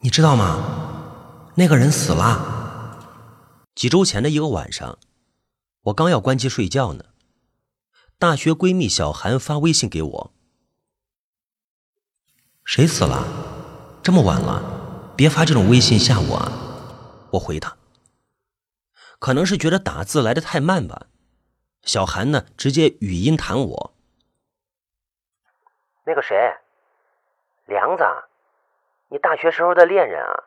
你知道吗？那个人死了。几周前的一个晚上，我刚要关机睡觉呢，大学闺蜜小韩发微信给我：“谁死了？这么晚了，别发这种微信吓我啊！”我回她：“可能是觉得打字来的太慢吧。”小韩呢，直接语音弹我：“那个谁，梁子。”你大学时候的恋人啊，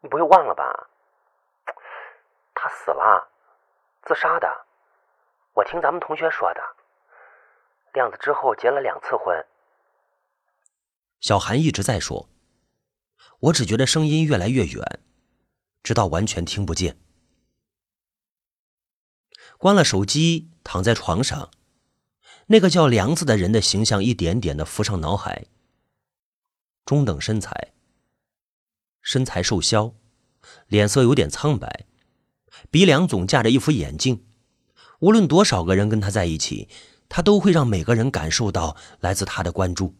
你不会忘了吧？他死了，自杀的。我听咱们同学说的。亮子之后结了两次婚。小韩一直在说，我只觉得声音越来越远，直到完全听不见。关了手机，躺在床上，那个叫梁子的人的形象一点点的浮上脑海。中等身材。身材瘦削，脸色有点苍白，鼻梁总架着一副眼镜。无论多少个人跟他在一起，他都会让每个人感受到来自他的关注。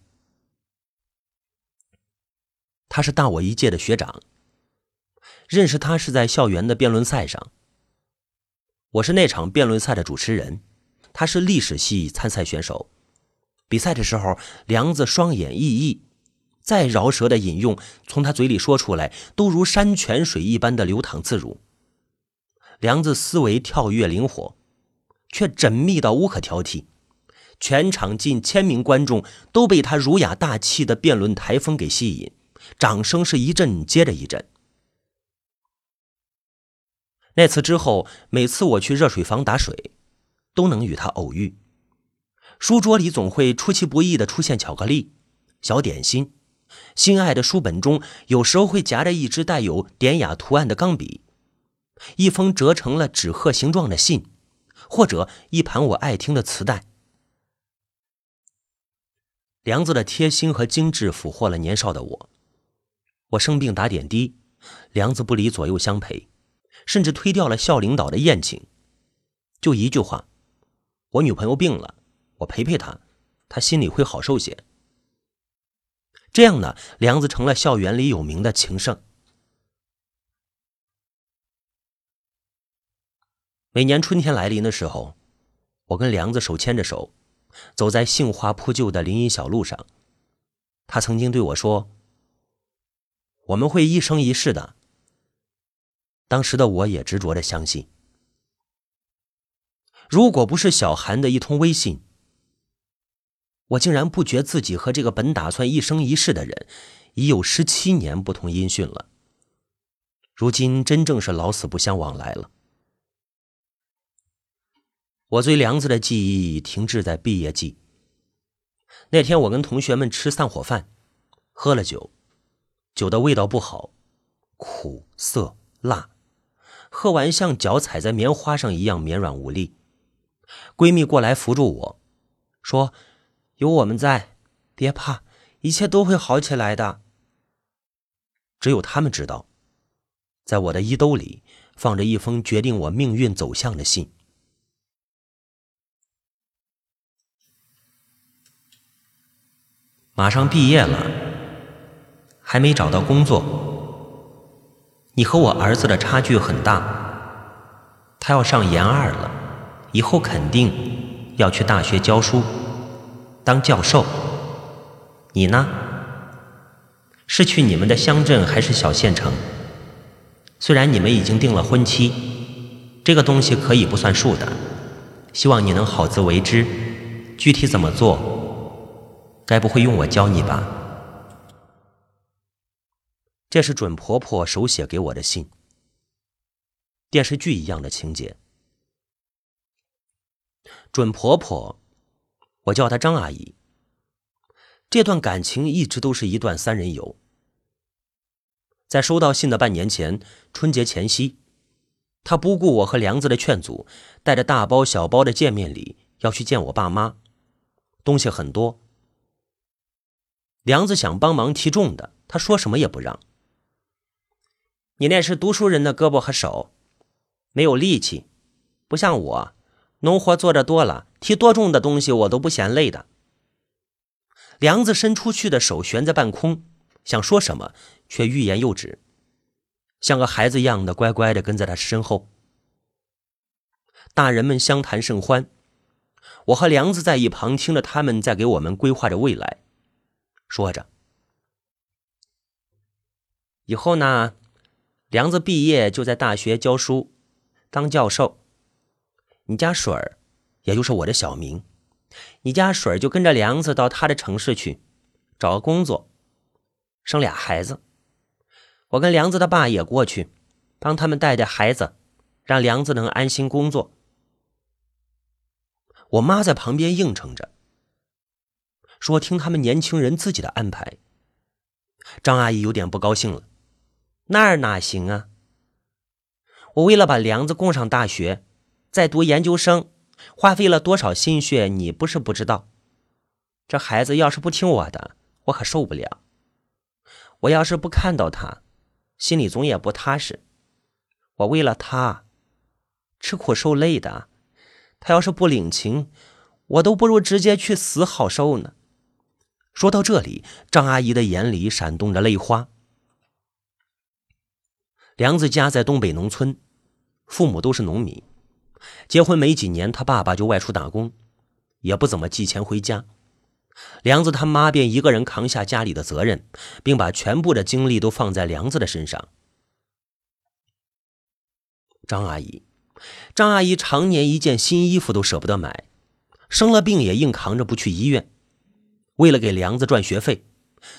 他是大我一届的学长，认识他是在校园的辩论赛上。我是那场辩论赛的主持人，他是历史系参赛选手。比赛的时候，梁子双眼熠熠。再饶舌的引用，从他嘴里说出来，都如山泉水一般的流淌自如。梁子思维跳跃灵活，却缜密到无可挑剔。全场近千名观众都被他儒雅大气的辩论台风给吸引，掌声是一阵接着一阵。那次之后，每次我去热水房打水，都能与他偶遇。书桌里总会出其不意的出现巧克力、小点心。心爱的书本中，有时候会夹着一支带有典雅图案的钢笔，一封折成了纸鹤形状的信，或者一盘我爱听的磁带。梁子的贴心和精致俘获了年少的我。我生病打点滴，梁子不离左右相陪，甚至推掉了校领导的宴请，就一句话：“我女朋友病了，我陪陪她，她心里会好受些。”这样呢，梁子成了校园里有名的情圣。每年春天来临的时候，我跟梁子手牵着手，走在杏花铺就的林荫小路上。他曾经对我说：“我们会一生一世的。”当时的我也执着的相信。如果不是小韩的一通微信。我竟然不觉自己和这个本打算一生一世的人，已有十七年不同音讯了。如今真正是老死不相往来了。我最梁子的记忆停滞在毕业季。那天我跟同学们吃散伙饭，喝了酒，酒的味道不好，苦涩辣，喝完像脚踩在棉花上一样绵软无力。闺蜜过来扶住我，说。有我们在，别怕，一切都会好起来的。只有他们知道，在我的衣兜里放着一封决定我命运走向的信。马上毕业了，还没找到工作。你和我儿子的差距很大，他要上研二了，以后肯定要去大学教书。当教授，你呢？是去你们的乡镇还是小县城？虽然你们已经定了婚期，这个东西可以不算数的。希望你能好自为之。具体怎么做，该不会用我教你吧？这是准婆婆手写给我的信，电视剧一样的情节。准婆婆。我叫她张阿姨。这段感情一直都是一段三人游。在收到信的半年前，春节前夕，她不顾我和梁子的劝阻，带着大包小包的见面礼要去见我爸妈，东西很多。梁子想帮忙提重的，他说什么也不让。你那是读书人的胳膊和手，没有力气，不像我。农活做的多了，提多重的东西我都不嫌累的。梁子伸出去的手悬在半空，想说什么，却欲言又止，像个孩子一样的乖乖的跟在他身后。大人们相谈甚欢，我和梁子在一旁听着他们在给我们规划着未来，说着：“以后呢，梁子毕业就在大学教书，当教授。你家水儿，也就是我的小名，你家水儿就跟着梁子到他的城市去，找个工作，生俩孩子。我跟梁子的爸也过去，帮他们带带孩子，让梁子能安心工作。”我妈在旁边应承着，说：“听他们年轻人自己的安排。”张阿姨有点不高兴了：“那儿哪行啊？我为了把梁子供上大学，在读研究生，花费了多少心血，你不是不知道。这孩子要是不听我的，我可受不了。我要是不看到他，心里总也不踏实。我为了他，吃苦受累的。”他要是不领情，我都不如直接去死好受呢。说到这里，张阿姨的眼里闪动着泪花。梁子家在东北农村，父母都是农民。结婚没几年，他爸爸就外出打工，也不怎么寄钱回家。梁子他妈便一个人扛下家里的责任，并把全部的精力都放在梁子的身上。张阿姨。张阿姨常年一件新衣服都舍不得买，生了病也硬扛着不去医院。为了给梁子赚学费，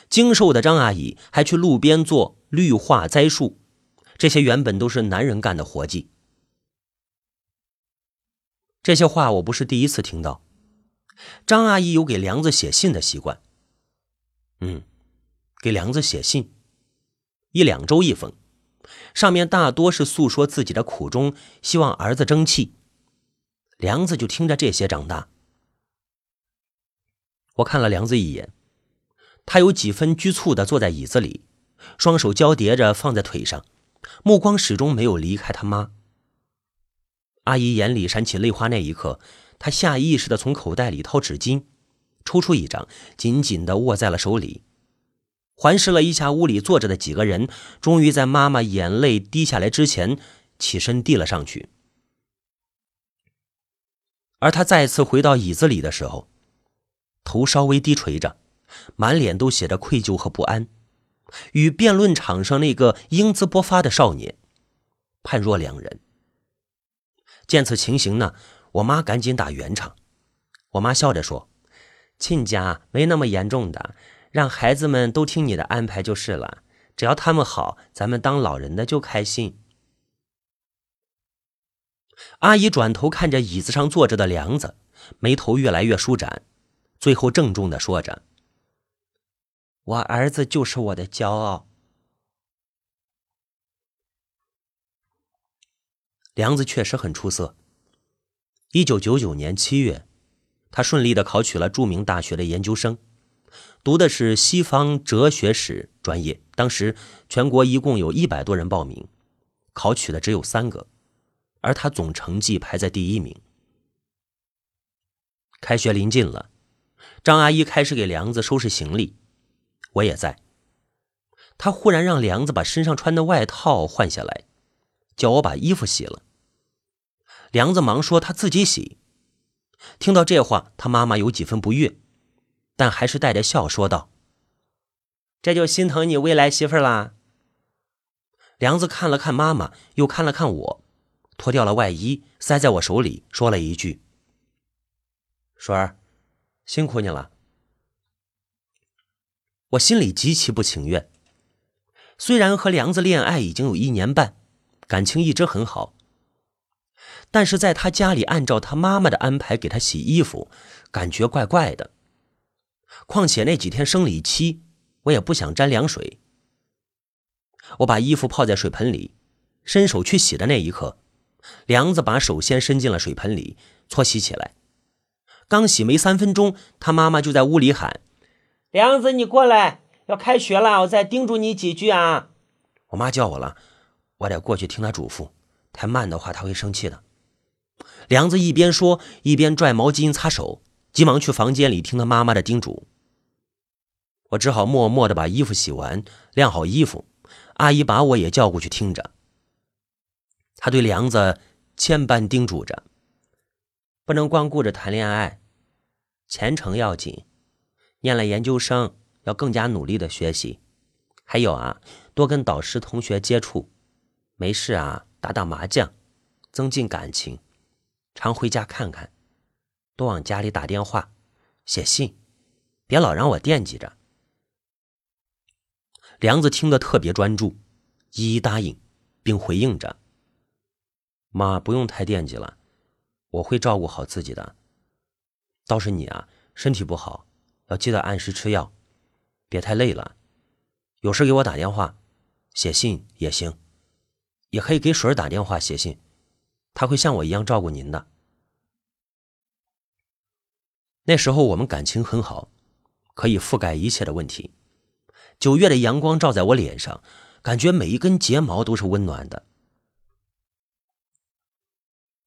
精瘦的张阿姨还去路边做绿化栽树，这些原本都是男人干的活计。这些话我不是第一次听到。张阿姨有给梁子写信的习惯，嗯，给梁子写信，一两周一封。上面大多是诉说自己的苦衷，希望儿子争气。梁子就听着这些长大。我看了梁子一眼，他有几分局促的坐在椅子里，双手交叠着放在腿上，目光始终没有离开他妈。阿姨眼里闪起泪花那一刻，她下意识的从口袋里掏纸巾，抽出一张，紧紧的握在了手里。环视了一下屋里坐着的几个人，终于在妈妈眼泪滴下来之前，起身递了上去。而他再次回到椅子里的时候，头稍微低垂着，满脸都写着愧疚和不安，与辩论场上那个英姿勃发的少年判若两人。见此情形呢，我妈赶紧打圆场。我妈笑着说：“亲家没那么严重的。”让孩子们都听你的安排就是了，只要他们好，咱们当老人的就开心。阿姨转头看着椅子上坐着的梁子，眉头越来越舒展，最后郑重的说着：“我儿子就是我的骄傲。”梁子确实很出色。一九九九年七月，他顺利的考取了著名大学的研究生。读的是西方哲学史专业，当时全国一共有一百多人报名，考取的只有三个，而他总成绩排在第一名。开学临近了，张阿姨开始给梁子收拾行李，我也在。她忽然让梁子把身上穿的外套换下来，叫我把衣服洗了。梁子忙说他自己洗。听到这话，他妈妈有几分不悦。但还是带着笑说道：“这就心疼你未来媳妇啦。”梁子看了看妈妈，又看了看我，脱掉了外衣，塞在我手里，说了一句：“水儿，辛苦你了。”我心里极其不情愿。虽然和梁子恋爱已经有一年半，感情一直很好，但是在他家里按照他妈妈的安排给他洗衣服，感觉怪怪的。况且那几天生理期，我也不想沾凉水。我把衣服泡在水盆里，伸手去洗的那一刻，梁子把手先伸进了水盆里搓洗起来。刚洗没三分钟，他妈妈就在屋里喊：“梁子，你过来，要开学了，我再叮嘱你几句啊。”我妈叫我了，我得过去听她嘱咐，太慢的话她会生气的。梁子一边说，一边拽毛巾擦手。急忙去房间里听他妈妈的叮嘱。我只好默默的把衣服洗完，晾好衣服。阿姨把我也叫过去听着。她对梁子千般叮嘱着：不能光顾着谈恋爱，前程要紧。念了研究生，要更加努力的学习。还有啊，多跟导师同学接触，没事啊，打打麻将，增进感情。常回家看看，多往家里打电话、写信，别老让我惦记着。梁子听得特别专注，一一答应，并回应着：“妈，不用太惦记了，我会照顾好自己的。倒是你啊，身体不好，要记得按时吃药，别太累了。有事给我打电话，写信也行，也可以给水儿打电话、写信，他会像我一样照顾您的。”那时候我们感情很好，可以覆盖一切的问题。九月的阳光照在我脸上，感觉每一根睫毛都是温暖的。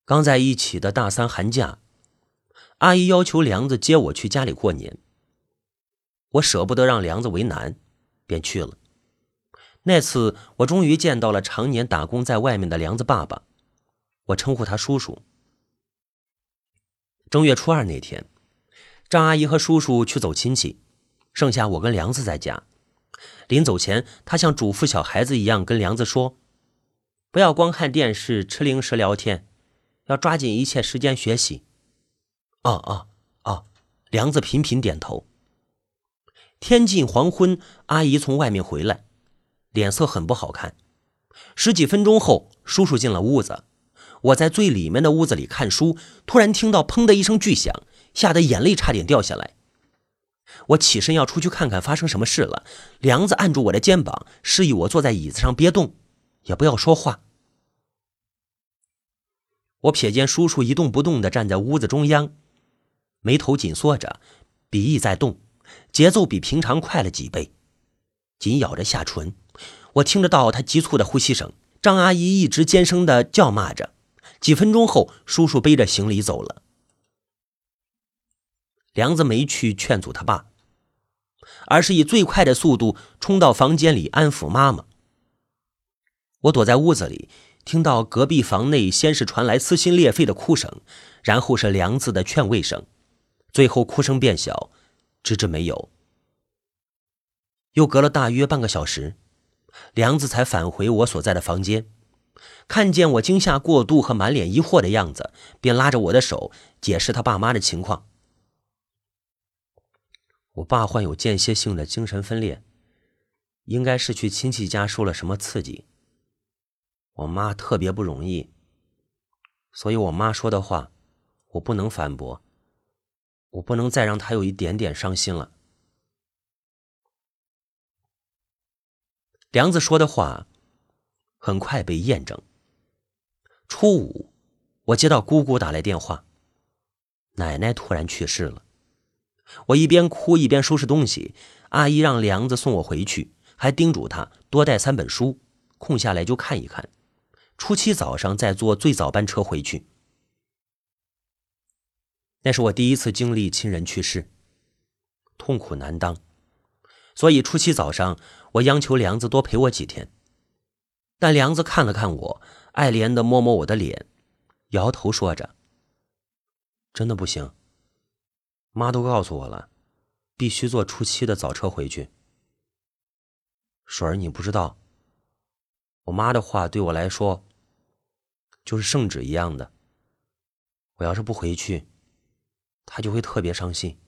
刚在一起的大三寒假，阿姨要求梁子接我去家里过年。我舍不得让梁子为难，便去了。那次我终于见到了常年打工在外面的梁子爸爸，我称呼他叔叔。正月初二那天，张阿姨和叔叔去走亲戚，剩下我跟梁子在家。临走前，他像嘱咐小孩子一样跟梁子说：“不要光看电视、吃零食、聊天，要抓紧一切时间学习。”哦哦哦！梁子频频点头。天近黄昏，阿姨从外面回来，脸色很不好看。十几分钟后，叔叔进了屋子。我在最里面的屋子里看书，突然听到“砰”的一声巨响，吓得眼泪差点掉下来。我起身要出去看看发生什么事了，梁子按住我的肩膀，示意我坐在椅子上别动，也不要说话。我瞥见叔叔一动不动地站在屋子中央，眉头紧缩着，鼻翼在动，节奏比平常快了几倍，紧咬着下唇。我听得到他急促的呼吸声。张阿姨一直尖声地叫骂着。几分钟后，叔叔背着行李走了。梁子没去劝阻他爸，而是以最快的速度冲到房间里安抚妈妈。我躲在屋子里，听到隔壁房内先是传来撕心裂肺的哭声，然后是梁子的劝慰声，最后哭声变小，直至没有。又隔了大约半个小时，梁子才返回我所在的房间，看见我惊吓过度和满脸疑惑的样子，便拉着我的手解释他爸妈的情况。我爸患有间歇性的精神分裂，应该是去亲戚家受了什么刺激。我妈特别不容易，所以我妈说的话，我不能反驳，我不能再让她有一点点伤心了。梁子说的话，很快被验证。初五，我接到姑姑打来电话，奶奶突然去世了。我一边哭一边收拾东西，阿姨让梁子送我回去，还叮嘱他多带三本书，空下来就看一看。初七早上再坐最早班车回去。那是我第一次经历亲人去世，痛苦难当，所以初七早上我央求梁子多陪我几天。但梁子看了看我，爱怜的摸摸我的脸，摇头说着：“真的不行。”妈都告诉我了，必须坐初七的早车回去。水儿，你不知道，我妈的话对我来说就是圣旨一样的。我要是不回去，她就会特别伤心，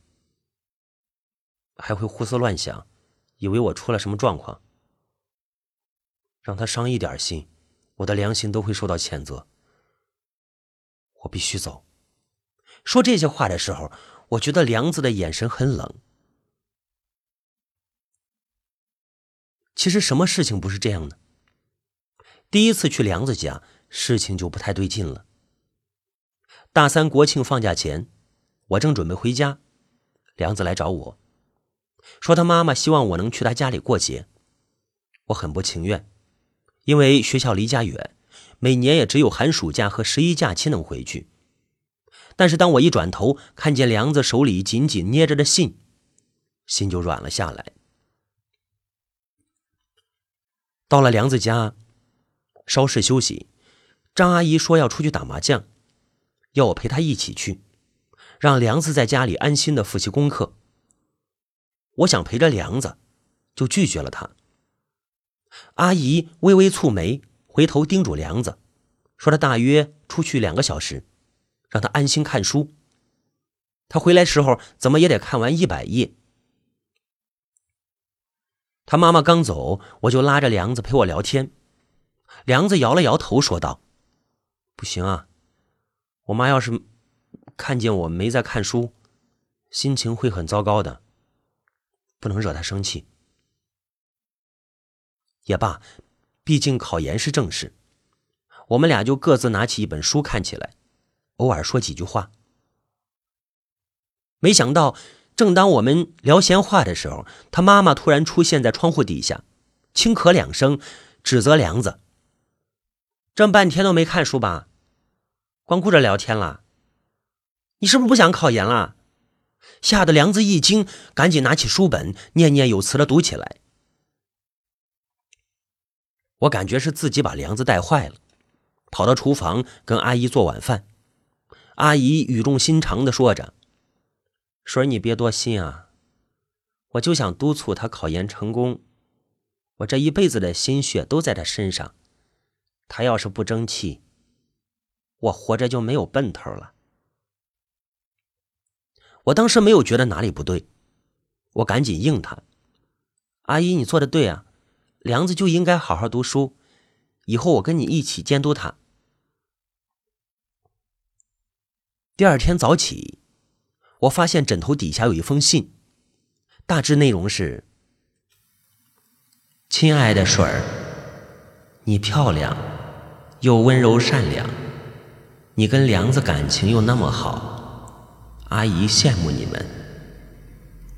还会胡思乱想，以为我出了什么状况。让她伤一点心，我的良心都会受到谴责。我必须走。说这些话的时候。我觉得梁子的眼神很冷。其实什么事情不是这样的？第一次去梁子家，事情就不太对劲了。大三国庆放假前，我正准备回家，梁子来找我，说他妈妈希望我能去他家里过节。我很不情愿，因为学校离家远每年也只有寒暑假和十一假期能回去。但是当我一转头看见梁子手里紧紧捏着的信心就软了下来。到了梁子家稍事休息张阿姨说要出去打麻将要我陪她一起去让梁子在家里安心的复习功课。我想陪着梁子就拒绝了她阿姨微微蹙眉，回头叮嘱梁子，说他大约出去两个小时，让他安心看书。他回来时候怎么也得看完一百页。他妈妈刚走，我就拉着梁子陪我聊天。梁子摇了摇头，说道：“不行啊，我妈要是看见我没在看书，心情会很糟糕的，不能惹她生气。也罢，毕竟考研是正事。”我们俩就各自拿起一本书看起来，偶尔说几句话。没想到。正当我们聊闲话的时候，他妈妈突然出现在窗户底下，轻咳两声，指责梁子：“这么半天都没看书吧？光顾着聊天了？你是不是不想考研了？”吓得梁子一惊，赶紧拿起书本，念念有词的读起来。我感觉是自己把梁子带坏了，跑到厨房跟阿姨做晚饭。阿姨语重心长的说着。水儿，你别多心啊！我就想督促他考研成功，我这一辈子的心血都在他身上，他要是不争气，我活着就没有奔头了。我当时没有觉得哪里不对，我赶紧应他：“阿姨，你做的对啊，梁子就应该好好读书，以后我跟你一起监督他。”第二天早起。我发现枕头底下有一封信，大致内容是：“亲爱的水儿，你漂亮，又温柔善良，你跟梁子感情又那么好，阿姨羡慕你们。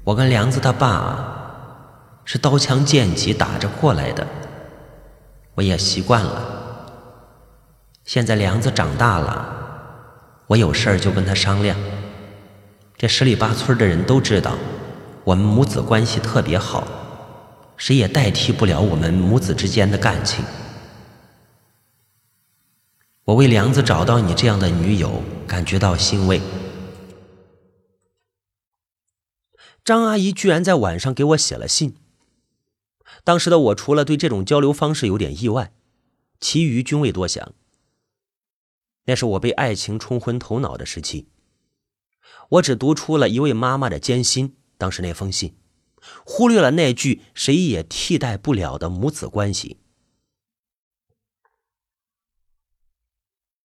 我跟梁子他爸是刀枪剑戟打着过来的，我也习惯了。现在梁子长大了，我有事儿就跟他商量。”这十里八村的人都知道，我们母子关系特别好，谁也代替不了我们母子之间的感情。我为梁子找到你这样的女友感觉到欣慰。张阿姨居然在晚上给我写了信。当时的我除了对这种交流方式有点意外，其余均未多想。那是我被爱情冲昏头脑的时期。我只读出了一位妈妈的艰辛，当时那封信，忽略了那句“谁也替代不了的母子关系”。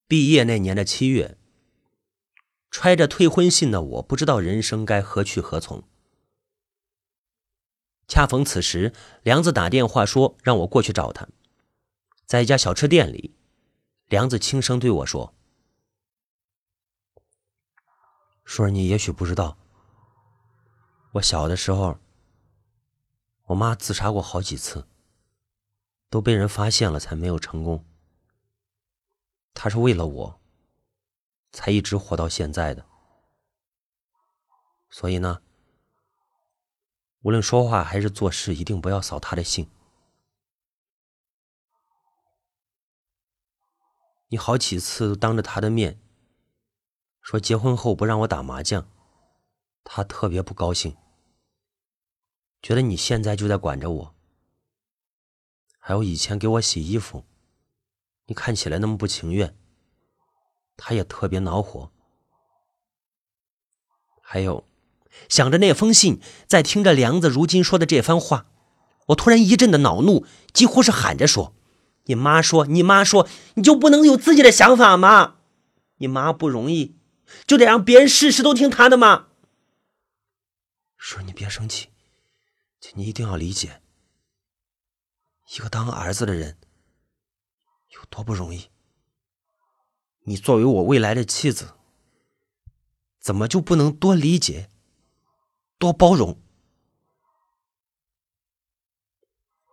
毕业那年的七月，揣着退婚信的我，不知道人生该何去何从。恰逢此时，梁子打电话说让我过去找他，在一家小吃店里，梁子轻声对我说。说你也许不知道，我小的时候，我妈自杀过好几次，都被人发现了才没有成功。她是为了我，才一直活到现在的。所以呢，无论说话还是做事，一定不要扫他的兴。你好几次都当着他的面。说结婚后不让我打麻将，他特别不高兴，觉得你现在就在管着我。还有以前给我洗衣服，你看起来那么不情愿，他也特别恼火。还有，想着那封信，在听着梁子如今说的这番话，我突然一阵的恼怒，几乎是喊着说：“你妈说，你妈说，你就不能有自己的想法吗？你妈不容易。”就得让别人事事都听她的吗？说你别生气，请你一定要理解，一个当儿子的人有多不容易。你作为我未来的妻子，怎么就不能多理解、多包容？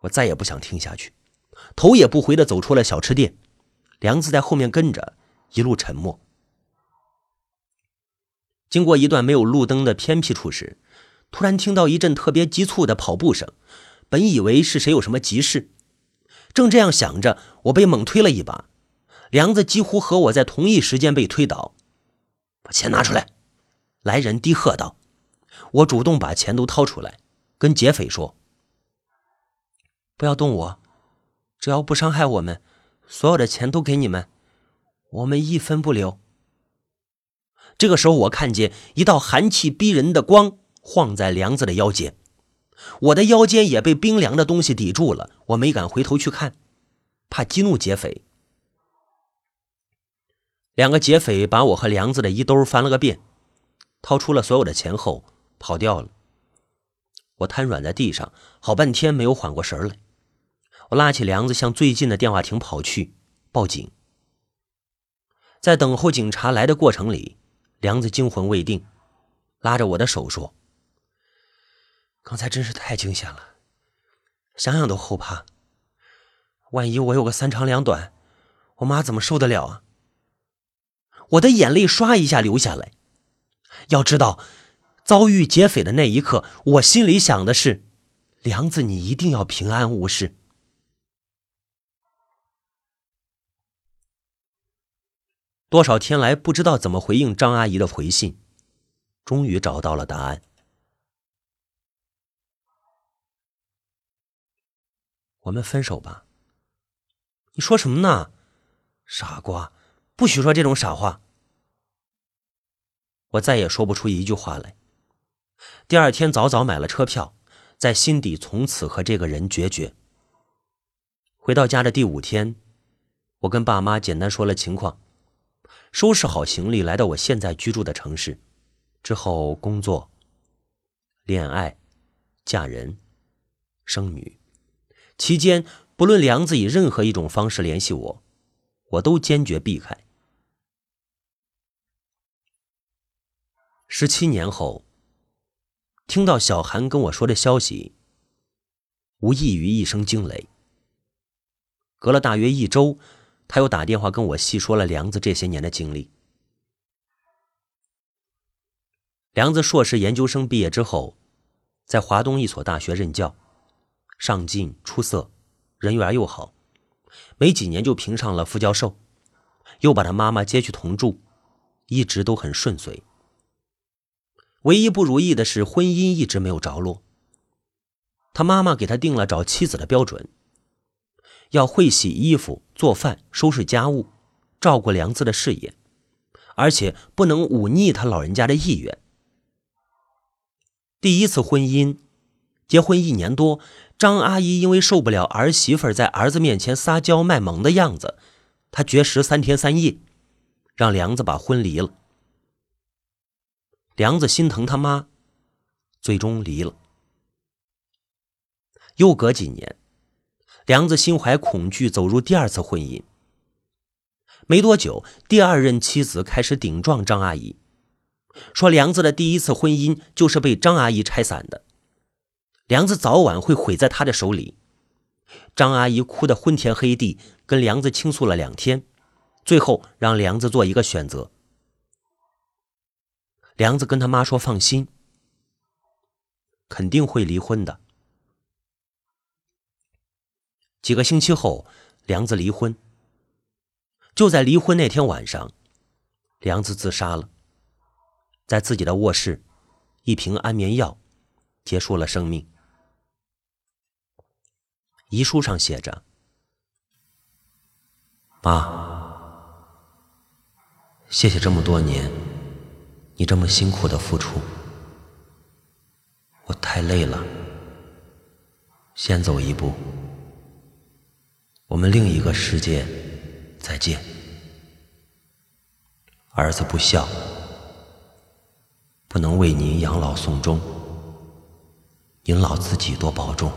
我再也不想听下去，头也不回的走出了小吃店，梁子在后面跟着，一路沉默。经过一段没有路灯的偏僻处时，突然听到一阵特别急促的跑步声。本以为是谁有什么急事，正这样想着，我被猛推了一把，梁子几乎和我在同一时间被推倒。把钱拿出来！来人低喝道。我主动把钱都掏出来，跟劫匪说：“不要动我，只要不伤害我们，所有的钱都给你们，我们一分不留。”这个时候，我看见一道寒气逼人的光晃在梁子的腰间，我的腰间也被冰凉的东西抵住了。我没敢回头去看，怕激怒劫匪。两个劫匪把我和梁子的衣兜翻了个遍，掏出了所有的钱后跑掉了。我瘫软在地上，好半天没有缓过神来。我拉起梁子向最近的电话亭跑去，报警。在等候警察来的过程里。梁子惊魂未定，拉着我的手说：“刚才真是太惊险了，想想都后怕。万一我有个三长两短，我妈怎么受得了啊？”我的眼泪唰一下流下来。要知道，遭遇劫匪的那一刻，我心里想的是：“梁子，你一定要平安无事。”多少天来不知道怎么回应张阿姨的回信，终于找到了答案。我们分手吧。你说什么呢，傻瓜！不许说这种傻话。我再也说不出一句话来。第二天早早买了车票，在心底从此和这个人决绝。回到家的第五天，我跟爸妈简单说了情况。收拾好行李，来到我现在居住的城市，之后工作、恋爱、嫁人、生女，期间不论梁子以任何一种方式联系我，我都坚决避开。十七年后，听到小韩跟我说的消息，无异于一声惊雷。隔了大约一周。他又打电话跟我细说了梁子这些年的经历。梁子硕士研究生毕业之后，在华东一所大学任教，上进出色，人缘又好，没几年就评上了副教授，又把他妈妈接去同住，一直都很顺遂。唯一不如意的是婚姻一直没有着落。他妈妈给他定了找妻子的标准。要会洗衣服、做饭、收拾家务，照顾梁子的事业，而且不能忤逆他老人家的意愿。第一次婚姻，结婚一年多，张阿姨因为受不了儿媳妇在儿子面前撒娇卖萌的样子，她绝食三天三夜，让梁子把婚离了。梁子心疼他妈，最终离了。又隔几年。梁子心怀恐惧，走入第二次婚姻。没多久，第二任妻子开始顶撞张阿姨，说梁子的第一次婚姻就是被张阿姨拆散的，梁子早晚会毁在她的手里。张阿姨哭得昏天黑地，跟梁子倾诉了两天，最后让梁子做一个选择。梁子跟他妈说：“放心，肯定会离婚的。”几个星期后，梁子离婚。就在离婚那天晚上，梁子自杀了，在自己的卧室，一瓶安眠药，结束了生命。遗书上写着：“妈，谢谢这么多年，你这么辛苦的付出，我太累了，先走一步。”我们另一个世界再见。儿子不孝，不能为您养老送终，您老自己多保重。